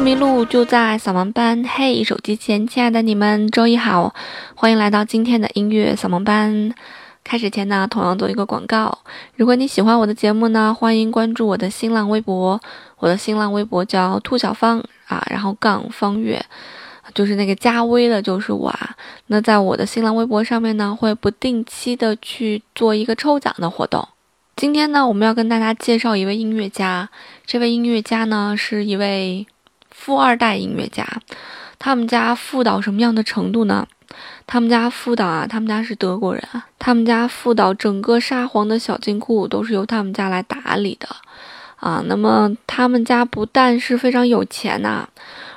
不迷路，就在扫盲班。嘿，手机前亲爱的你们，周一好，欢迎来到今天的音乐扫盲班。开始前呢，同样做一个广告。如果你喜欢我的节目呢，欢迎关注我的新浪微博。我的新浪微博叫兔小芳啊，然后杠方月，就是那个加微的，就是我啊。那在我的新浪微博上面呢，会不定期的去做一个抽奖的活动。今天呢，我们要跟大家介绍一位音乐家。这位音乐家呢，是一位富二代音乐家。他们家富到什么样的程度呢？他们家富到啊，他们家是德国人啊。他们家富到整个沙皇的小金库都是由他们家来打理的啊。那么他们家不但是非常有钱呐，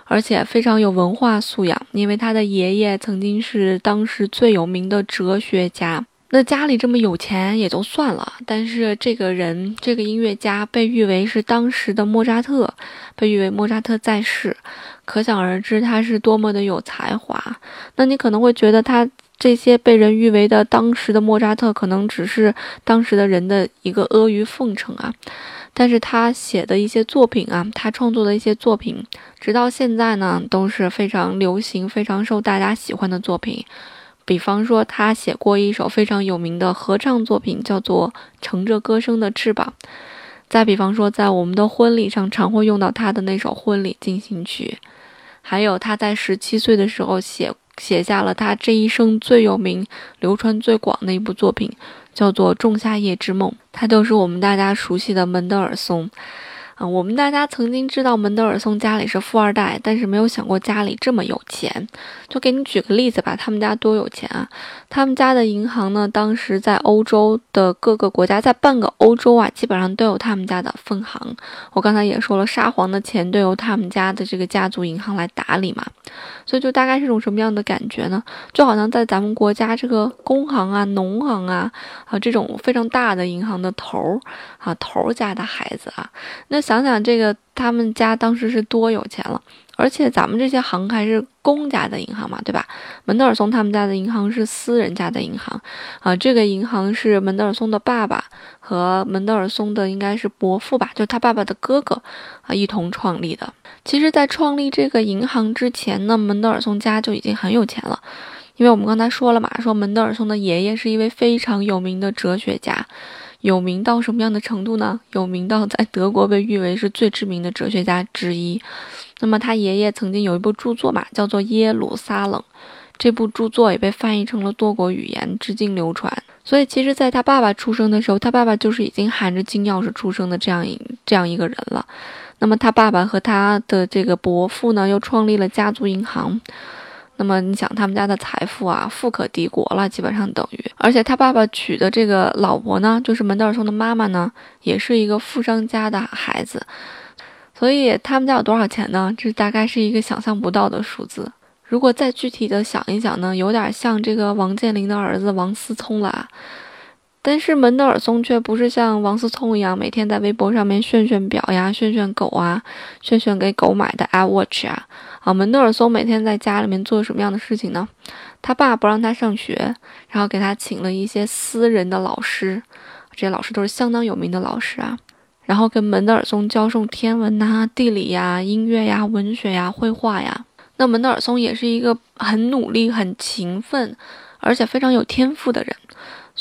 而且非常有文化素养，因为他的爷爷曾经是当时最有名的哲学家。那家里这么有钱也就算了，但是这个人，这个音乐家被誉为是当时的莫扎特，被誉为莫扎特在世，可想而知他是多么的有才华。那你可能会觉得他这些被人誉为的当时的莫扎特，可能只是当时的人的一个阿谀奉承啊。但是他写的一些作品啊，他创作的一些作品，直到现在呢都是非常流行、非常受大家喜欢的作品。比方说，他写过一首非常有名的合唱作品，叫做《乘着歌声的翅膀》。再比方说，在我们的婚礼上常会用到他的那首婚礼进行曲。还有他在十七岁的时候写写下了他这一生最有名、流传最广的一部作品，叫做《仲夏夜之梦》。他就是我们大家熟悉的门德尔松。我们大家曾经知道门德尔松家里是富二代，但是没有想过家里这么有钱。就给你举个例子吧，他们家多有钱啊！他们家的银行呢，当时在欧洲的各个国家，在半个欧洲啊，基本上都有他们家的分行。我刚才也说了，沙皇的钱都由他们家的这个家族银行来打理嘛。所以就大概是种什么样的感觉呢？就好像在咱们国家这个工行啊、农行啊啊这种非常大的银行的头儿啊头家的孩子啊，那想想想这个他们家当时是多有钱了。而且咱们这些行还是公家的银行嘛，对吧？门德尔松他们家的银行是私人家的银行啊，这个银行是门德尔松的爸爸和门德尔松的应该是伯父吧，就他爸爸的哥哥啊一同创立的。其实，在创立这个银行之前呢，门德尔松家就已经很有钱了，因为我们刚才说了嘛，说门德尔松的爷爷是一位非常有名的哲学家。有名到什么样的程度呢？有名到在德国被誉为是最知名的哲学家之一。那么他爷爷曾经有一部著作嘛，叫做《耶路撒冷》，这部著作也被翻译成了多国语言，至今流传。所以其实，在他爸爸出生的时候，他爸爸就是已经含着金钥匙出生的这样一这样一个人了。那么他爸爸和他的这个伯父呢，又创立了家族银行。那么你想，他们家的财富啊，富可敌国了，基本上等于。而且他爸爸娶的这个老婆呢，就是门德尔松的妈妈呢，也是一个富商家的孩子。所以他们家有多少钱呢？这大概是一个想象不到的数字。如果再具体的想一想呢，有点像这个王健林的儿子王思聪了。但是门德尔松却不是像王思聪一样，每天在微博上面炫炫表呀、炫炫狗啊、炫炫给狗买的 iWatch 啊。啊，门德尔松每天在家里面做什么样的事情呢？他爸不让他上学，然后给他请了一些私人的老师，这些老师都是相当有名的老师啊。然后跟门德尔松教授天文呐、地理呀、音乐呀、文学呀、绘画呀。那门德尔松也是一个很努力、很勤奋，而且非常有天赋的人。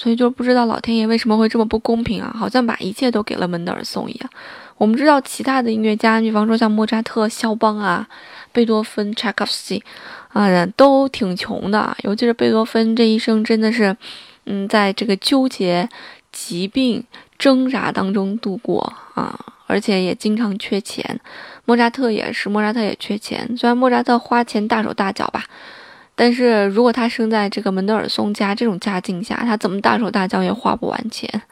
所以就不知道老天爷为什么会这么不公平啊？好像把一切都给了门德尔松一样。我们知道其他的音乐家，比方说像莫扎特、肖邦啊、贝多芬、柴可夫斯基啊，都挺穷的。尤其是贝多芬这一生真的是，嗯，在这个纠结、疾病、挣扎当中度过啊，而且也经常缺钱。莫扎特也是，莫扎特也缺钱。虽然莫扎特花钱大手大脚吧。但是如果他生在这个门德尔松家这种家境下，他怎么大手大脚也花不完钱，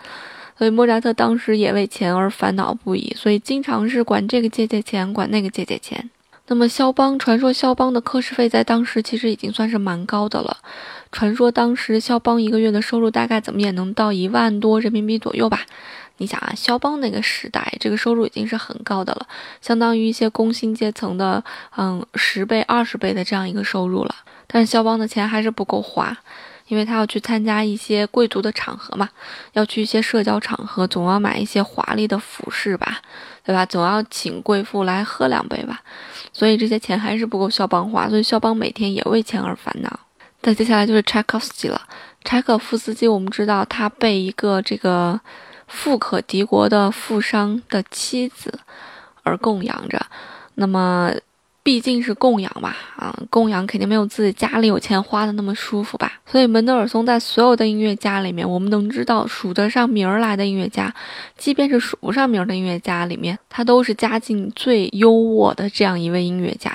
所以莫扎特当时也为钱而烦恼不已，所以经常是管这个借借钱，管那个借借钱。那么肖邦，传说肖邦的课时费在当时其实已经算是蛮高的了，传说当时肖邦一个月的收入大概怎么也能到一万多人民币左右吧。你想啊，肖邦那个时代，这个收入已经是很高的了，相当于一些工薪阶层的嗯十倍、二十倍的这样一个收入了。但是肖邦的钱还是不够花，因为他要去参加一些贵族的场合嘛，要去一些社交场合，总要买一些华丽的服饰吧，对吧？总要请贵妇来喝两杯吧，所以这些钱还是不够肖邦花，所以肖邦每天也为钱而烦恼。再接下来就是柴可夫斯基了，柴可夫斯基，我们知道他被一个这个富可敌国的富商的妻子而供养着，那么。毕竟是供养嘛，啊，供养肯定没有自己家里有钱花的那么舒服吧。所以门德尔松在所有的音乐家里面，我们能知道数得上名儿来的音乐家，即便是数不上名儿的音乐家里面，他都是家境最优渥的这样一位音乐家，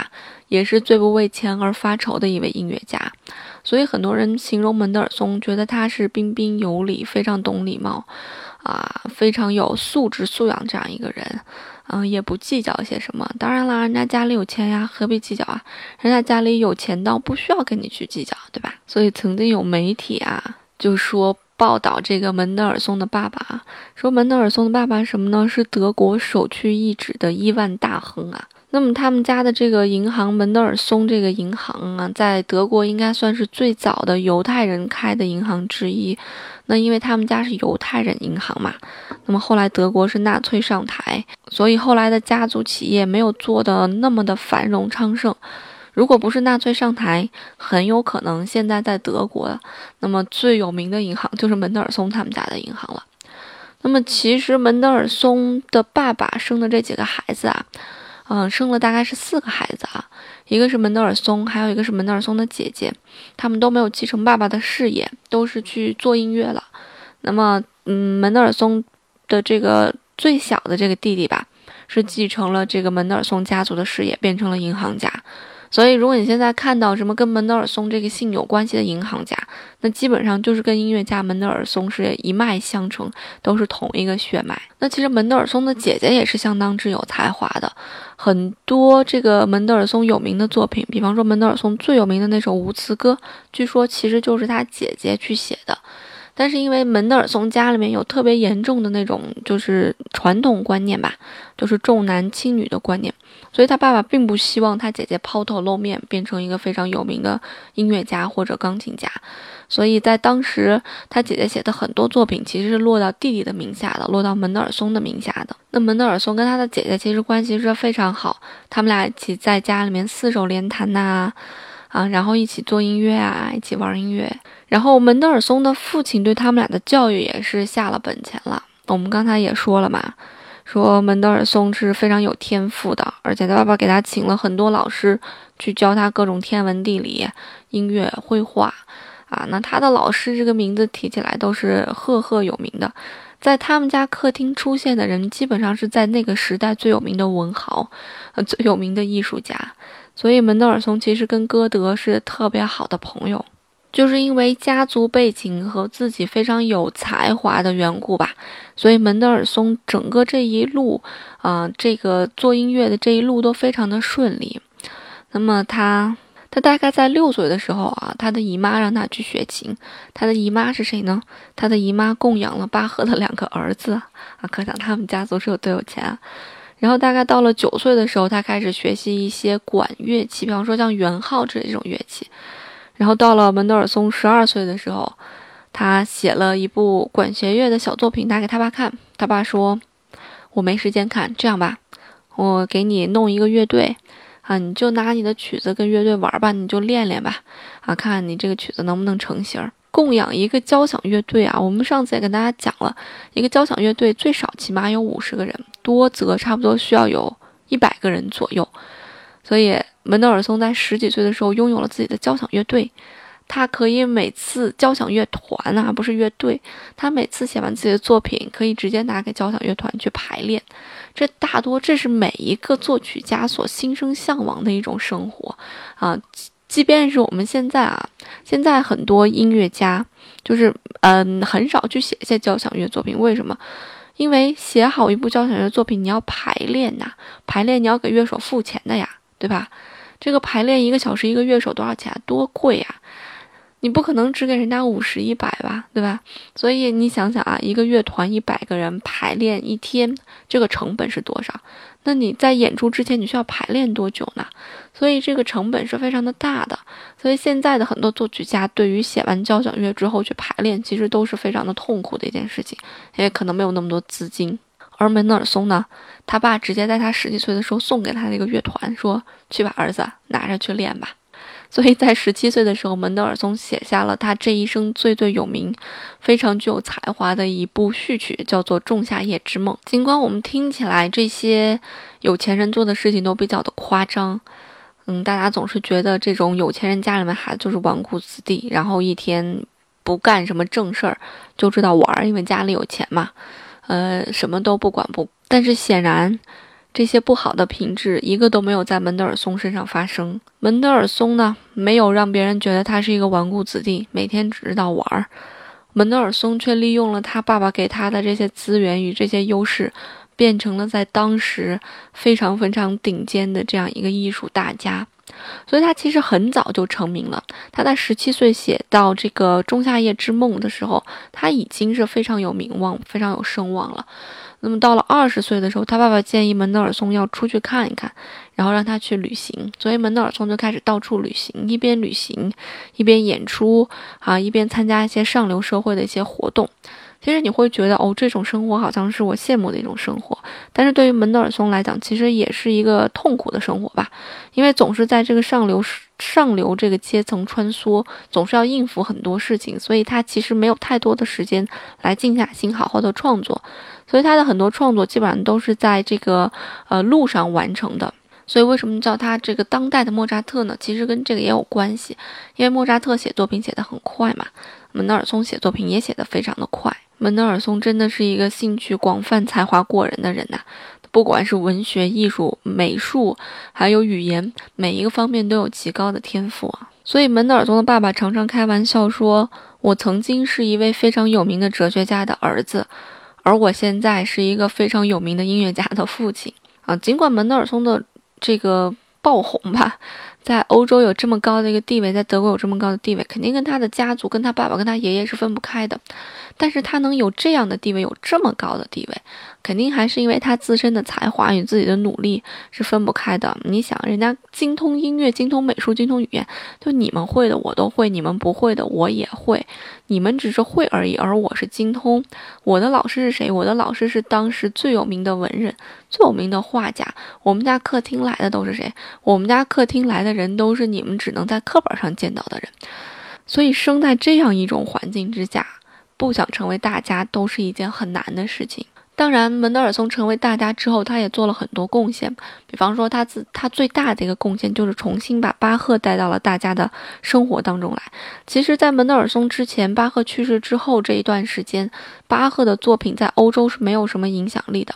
也是最不为钱而发愁的一位音乐家。所以很多人形容门德尔松，觉得他是彬彬有礼，非常懂礼貌，啊，非常有素质素养这样一个人。嗯，也不计较些什么。当然啦，人家家里有钱呀，何必计较啊？人家家里有钱到不需要跟你去计较，对吧？所以曾经有媒体啊，就说报道这个门德尔松的爸爸啊，说门德尔松的爸爸什么呢？是德国首屈一指的亿万大亨啊。那么他们家的这个银行门德尔松这个银行啊，在德国应该算是最早的犹太人开的银行之一。那因为他们家是犹太人银行嘛，那么后来德国是纳粹上台，所以后来的家族企业没有做的那么的繁荣昌盛。如果不是纳粹上台，很有可能现在在德国，那么最有名的银行就是门德尔松他们家的银行了。那么其实门德尔松的爸爸生的这几个孩子啊。嗯，生了大概是四个孩子啊，一个是门德尔松，还有一个是门德尔松的姐姐，他们都没有继承爸爸的事业，都是去做音乐了。那么，嗯，门德尔松的这个最小的这个弟弟吧，是继承了这个门德尔松家族的事业，变成了银行家。所以，如果你现在看到什么跟门德尔松这个姓有关系的银行家，那基本上就是跟音乐家门德尔松是一脉相承，都是同一个血脉。那其实门德尔松的姐姐也是相当之有才华的，很多这个门德尔松有名的作品，比方说门德尔松最有名的那首无词歌，据说其实就是他姐姐去写的。但是因为门德尔松家里面有特别严重的那种就是传统观念吧，就是重男轻女的观念，所以他爸爸并不希望他姐姐抛头露面，变成一个非常有名的音乐家或者钢琴家。所以在当时，他姐姐写的很多作品其实是落到弟弟的名下的，落到门德尔松的名下的。那门德尔松跟他的姐姐其实关系是非常好，他们俩一起在家里面四手联弹呐。啊然后一起做音乐啊，一起玩音乐。然后门德尔松的父亲对他们俩的教育也是下了本钱了。我们刚才也说了嘛，说门德尔松是非常有天赋的，而且他爸爸给他请了很多老师去教他各种天文地理、音乐、绘画。啊，那他的老师这个名字提起来都是赫赫有名的，在他们家客厅出现的人，基本上是在那个时代最有名的文豪，呃，最有名的艺术家。所以门德尔松其实跟歌德是特别好的朋友，就是因为家族背景和自己非常有才华的缘故吧。所以门德尔松整个这一路，啊，这个做音乐的这一路都非常的顺利。那么他，他大概在六岁的时候啊，他的姨妈让他去学琴。他的姨妈是谁呢？他的姨妈供养了巴赫的两个儿子啊，可想他们家族是有多有钱啊。然后大概到了九岁的时候，他开始学习一些管乐器，比方说像圆号之类这种乐器。然后到了门德尔松十二岁的时候，他写了一部管弦乐的小作品，拿给他爸看。他爸说：“我没时间看，这样吧，我给你弄一个乐队，啊，你就拿你的曲子跟乐队玩吧，你就练练吧，啊，看看你这个曲子能不能成型。”供养一个交响乐队啊，我们上次也跟大家讲了，一个交响乐队最少起码有五十个人，多则差不多需要有一百个人左右。所以门德尔松在十几岁的时候拥有了自己的交响乐队，他可以每次交响乐团啊，不是乐队，他每次写完自己的作品，可以直接拿给交响乐团去排练。这大多这是每一个作曲家所心生向往的一种生活啊。即便是我们现在啊，现在很多音乐家就是嗯，很少去写一些交响乐作品。为什么？因为写好一部交响乐作品，你要排练呐，排练你要给乐手付钱的呀，对吧？这个排练一个小时一个乐手多少钱？多贵呀！你不可能只给人家五十一百吧，对吧？所以你想想啊，一个乐团一百个人排练一天，这个成本是多少？那你在演出之前你需要排练多久呢？所以这个成本是非常的大的。所以现在的很多作曲家对于写完交响乐之后去排练，其实都是非常的痛苦的一件事情，因为可能没有那么多资金。而门德尔松呢，他爸直接在他十几岁的时候送给他那个乐团，说去吧儿子拿着去练吧。所以在十七岁的时候，门德尔松写下了他这一生最最有名、非常具有才华的一部序曲，叫做《仲夏夜之梦》。尽管我们听起来这些有钱人做的事情都比较的夸张，嗯，大家总是觉得这种有钱人家里面孩子就是纨绔子弟，然后一天不干什么正事儿，就知道玩，因为家里有钱嘛，呃，什么都不管不。但是显然。这些不好的品质一个都没有在门德尔松身上发生。门德尔松呢，没有让别人觉得他是一个纨绔子弟，每天只知道玩儿。门德尔松却利用了他爸爸给他的这些资源与这些优势，变成了在当时非常非常顶尖的这样一个艺术大家。所以他其实很早就成名了。他在十七岁写到这个《仲夏夜之梦》的时候，他已经是非常有名望、非常有声望了。那么到了二十岁的时候，他爸爸建议门德尔松要出去看一看，然后让他去旅行。所以门德尔松就开始到处旅行，一边旅行，一边演出啊，一边参加一些上流社会的一些活动。其实你会觉得，哦，这种生活好像是我羡慕的一种生活。但是对于门德尔松来讲，其实也是一个痛苦的生活吧，因为总是在这个上流上流这个阶层穿梭，总是要应付很多事情，所以他其实没有太多的时间来静下心好好的创作。所以他的很多创作基本上都是在这个呃路上完成的。所以为什么叫他这个当代的莫扎特呢？其实跟这个也有关系，因为莫扎特写作品写得很快嘛，门德尔松写作品也写得非常的快。门德尔松真的是一个兴趣广泛、才华过人的人呐，不管是文学、艺术、美术，还有语言，每一个方面都有极高的天赋啊。所以门德尔松的爸爸常常开玩笑说：“我曾经是一位非常有名的哲学家的儿子，而我现在是一个非常有名的音乐家的父亲啊。”尽管门德尔松的这个爆红吧。在欧洲有这么高的一个地位，在德国有这么高的地位，肯定跟他的家族、跟他爸爸、跟他爷爷是分不开的。但是他能有这样的地位，有这么高的地位。肯定还是因为他自身的才华与自己的努力是分不开的。你想，人家精通音乐、精通美术、精通语言，就你们会的我都会，你们不会的我也会。你们只是会而已，而我是精通。我的老师是谁？我的老师是当时最有名的文人、最有名的画家。我们家客厅来的都是谁？我们家客厅来的人都是你们只能在课本上见到的人。所以生在这样一种环境之下，不想成为大家都是一件很难的事情。当然，门德尔松成为大家之后，他也做了很多贡献。比方说，他自他最大的一个贡献就是重新把巴赫带到了大家的生活当中来。其实，在门德尔松之前，巴赫去世之后这一段时间，巴赫的作品在欧洲是没有什么影响力的。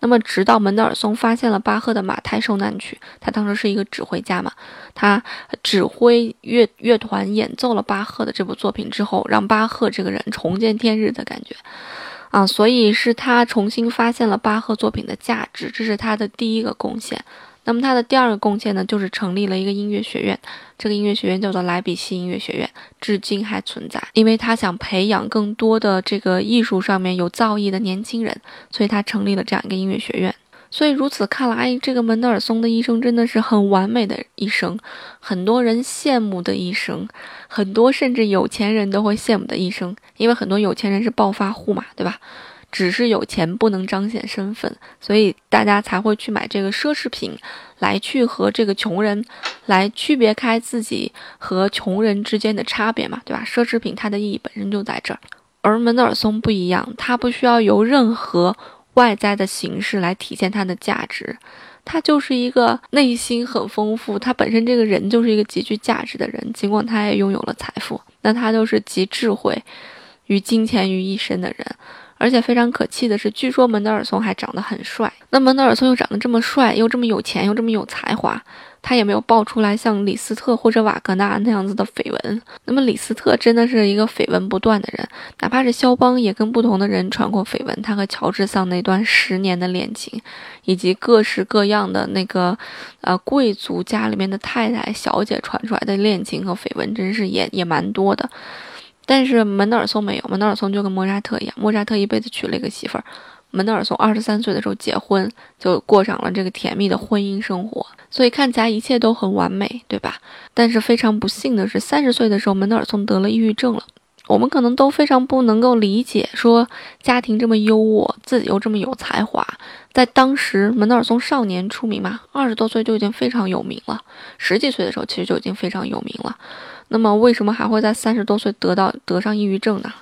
那么，直到门德尔松发现了巴赫的《马太受难曲》，他当时是一个指挥家嘛，他指挥乐乐团演奏了巴赫的这部作品之后，让巴赫这个人重见天日的感觉。啊，所以是他重新发现了巴赫作品的价值，这是他的第一个贡献。那么他的第二个贡献呢，就是成立了一个音乐学院，这个音乐学院叫做莱比锡音乐学院，至今还存在。因为他想培养更多的这个艺术上面有造诣的年轻人，所以他成立了这样一个音乐学院。所以如此看来，这个门德尔松的一生真的是很完美的一生，很多人羡慕的一生，很多甚至有钱人都会羡慕的一生，因为很多有钱人是暴发户嘛，对吧？只是有钱不能彰显身份，所以大家才会去买这个奢侈品，来去和这个穷人来区别开自己和穷人之间的差别嘛，对吧？奢侈品它的意义本身就在这儿，而门德尔松不一样，他不需要由任何。外在的形式来体现它的价值，他就是一个内心很丰富，他本身这个人就是一个极具价值的人。尽管他也拥有了财富，那他就是集智慧与金钱于一身的人。而且非常可气的是，据说门德尔松还长得很帅。那门德尔松又长得这么帅，又这么有钱，又这么有才华。他也没有爆出来像李斯特或者瓦格纳那样子的绯闻。那么李斯特真的是一个绯闻不断的人，哪怕是肖邦也跟不同的人传过绯闻。他和乔治桑那段十年的恋情，以及各式各样的那个呃贵族家里面的太太小姐传出来的恋情和绯闻，真是也也蛮多的。但是门德尔松没有，门德尔松就跟莫扎特一样，莫扎特一辈子娶了一个媳妇儿。门德尔松二十三岁的时候结婚，就过上了这个甜蜜的婚姻生活，所以看起来一切都很完美，对吧？但是非常不幸的是，三十岁的时候门德尔松得了抑郁症了。我们可能都非常不能够理解，说家庭这么优渥，自己又这么有才华，在当时门德尔松少年出名嘛，二十多岁就已经非常有名了，十几岁的时候其实就已经非常有名了。那么为什么还会在三十多岁得到得上抑郁症呢？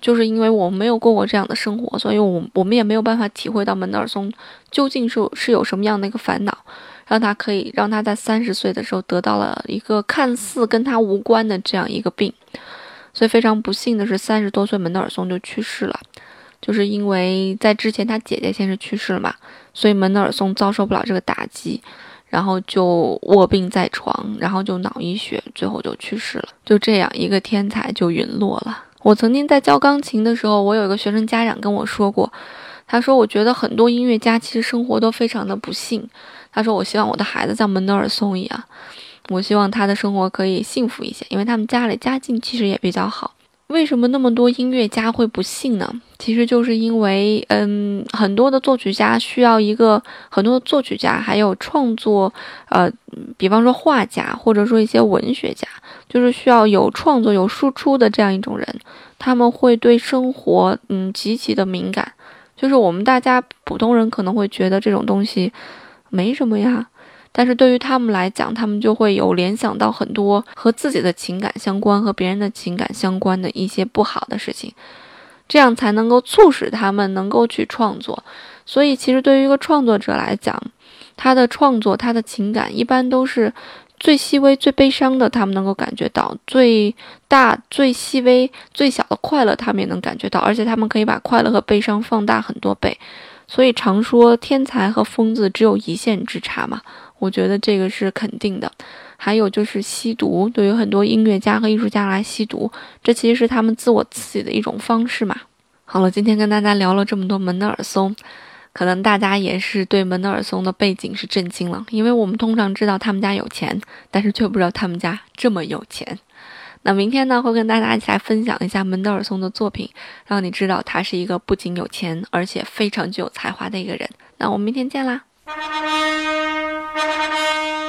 就是因为我们没有过过这样的生活，所以我我们也没有办法体会到门德尔松究竟是是有什么样的一个烦恼，让他可以让他在三十岁的时候得到了一个看似跟他无关的这样一个病。所以非常不幸的是，三十多岁门德尔松就去世了，就是因为在之前他姐姐先是去世了嘛，所以门德尔松遭受不了这个打击。然后就卧病在床，然后就脑溢血，最后就去世了。就这样，一个天才就陨落了。我曾经在教钢琴的时候，我有一个学生家长跟我说过，他说：“我觉得很多音乐家其实生活都非常的不幸。”他说：“我希望我的孩子像门德尔松一样，我希望他的生活可以幸福一些，因为他们家里家境其实也比较好。”为什么那么多音乐家会不幸呢？其实就是因为，嗯，很多的作曲家需要一个很多的作曲家，还有创作，呃，比方说画家，或者说一些文学家，就是需要有创作、有输出的这样一种人，他们会对生活，嗯，极其的敏感。就是我们大家普通人可能会觉得这种东西没什么呀。但是对于他们来讲，他们就会有联想到很多和自己的情感相关、和别人的情感相关的一些不好的事情，这样才能够促使他们能够去创作。所以，其实对于一个创作者来讲，他的创作、他的情感一般都是最细微、最悲伤的，他们能够感觉到；最大、最细微、最小的快乐，他们也能感觉到。而且，他们可以把快乐和悲伤放大很多倍。所以，常说天才和疯子只有一线之差嘛。我觉得这个是肯定的，还有就是吸毒，对于很多音乐家和艺术家来吸毒，这其实是他们自我刺激的一种方式嘛。好了，今天跟大家聊了这么多门德尔松，可能大家也是对门德尔松的背景是震惊了，因为我们通常知道他们家有钱，但是却不知道他们家这么有钱。那明天呢，会跟大家一起来分享一下门德尔松的作品，让你知道他是一个不仅有钱，而且非常具有才华的一个人。那我们明天见啦！Thank you.